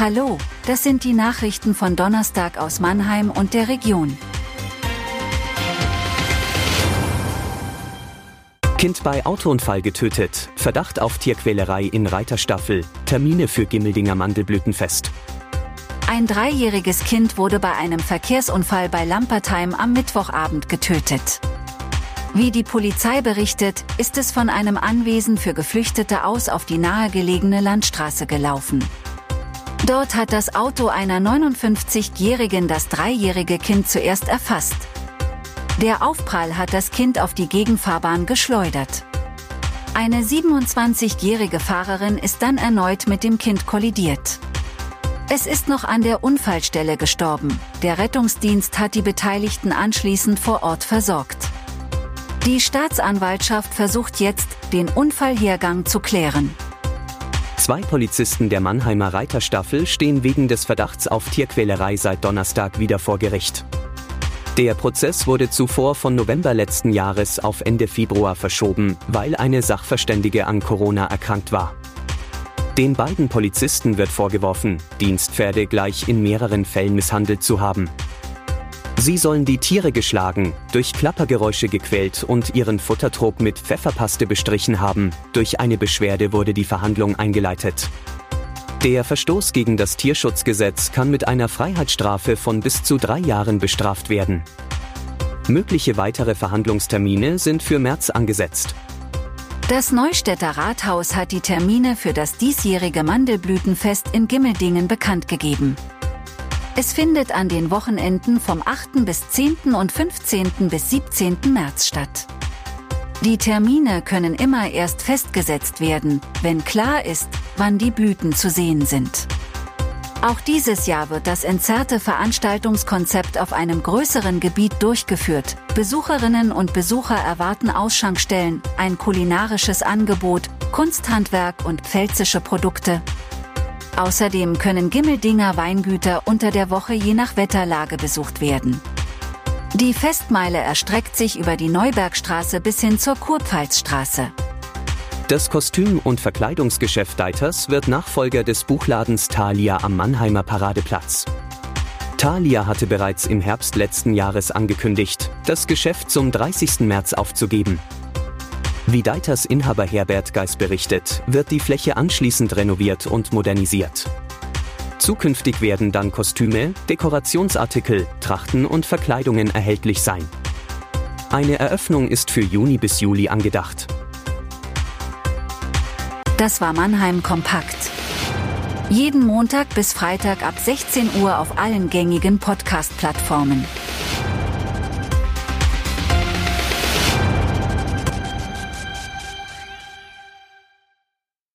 Hallo, das sind die Nachrichten von Donnerstag aus Mannheim und der Region. Kind bei Autounfall getötet, Verdacht auf Tierquälerei in Reiterstaffel, Termine für Gimmeldinger Mandelblütenfest. Ein dreijähriges Kind wurde bei einem Verkehrsunfall bei Lampertheim am Mittwochabend getötet. Wie die Polizei berichtet, ist es von einem Anwesen für Geflüchtete aus auf die nahegelegene Landstraße gelaufen. Dort hat das Auto einer 59-Jährigen das dreijährige Kind zuerst erfasst. Der Aufprall hat das Kind auf die Gegenfahrbahn geschleudert. Eine 27-jährige Fahrerin ist dann erneut mit dem Kind kollidiert. Es ist noch an der Unfallstelle gestorben. Der Rettungsdienst hat die Beteiligten anschließend vor Ort versorgt. Die Staatsanwaltschaft versucht jetzt, den Unfallhergang zu klären. Zwei Polizisten der Mannheimer Reiterstaffel stehen wegen des Verdachts auf Tierquälerei seit Donnerstag wieder vor Gericht. Der Prozess wurde zuvor von November letzten Jahres auf Ende Februar verschoben, weil eine Sachverständige an Corona erkrankt war. Den beiden Polizisten wird vorgeworfen, Dienstpferde gleich in mehreren Fällen misshandelt zu haben. Sie sollen die Tiere geschlagen, durch Klappergeräusche gequält und ihren Futtertrog mit Pfefferpaste bestrichen haben. Durch eine Beschwerde wurde die Verhandlung eingeleitet. Der Verstoß gegen das Tierschutzgesetz kann mit einer Freiheitsstrafe von bis zu drei Jahren bestraft werden. Mögliche weitere Verhandlungstermine sind für März angesetzt. Das Neustädter Rathaus hat die Termine für das diesjährige Mandelblütenfest in Gimmeldingen bekannt gegeben. Es findet an den Wochenenden vom 8. bis 10. und 15. bis 17. März statt. Die Termine können immer erst festgesetzt werden, wenn klar ist, wann die Blüten zu sehen sind. Auch dieses Jahr wird das entzerrte Veranstaltungskonzept auf einem größeren Gebiet durchgeführt. Besucherinnen und Besucher erwarten Ausschankstellen, ein kulinarisches Angebot, Kunsthandwerk und pfälzische Produkte, Außerdem können Gimmeldinger Weingüter unter der Woche je nach Wetterlage besucht werden. Die Festmeile erstreckt sich über die Neubergstraße bis hin zur Kurpfalzstraße. Das Kostüm- und Verkleidungsgeschäft Deiters wird Nachfolger des Buchladens Thalia am Mannheimer Paradeplatz. Thalia hatte bereits im Herbst letzten Jahres angekündigt, das Geschäft zum 30. März aufzugeben. Wie Deiters Inhaber Herbert Geis berichtet, wird die Fläche anschließend renoviert und modernisiert. Zukünftig werden dann Kostüme, Dekorationsartikel, Trachten und Verkleidungen erhältlich sein. Eine Eröffnung ist für Juni bis Juli angedacht. Das war Mannheim Kompakt. Jeden Montag bis Freitag ab 16 Uhr auf allen gängigen Podcast-Plattformen.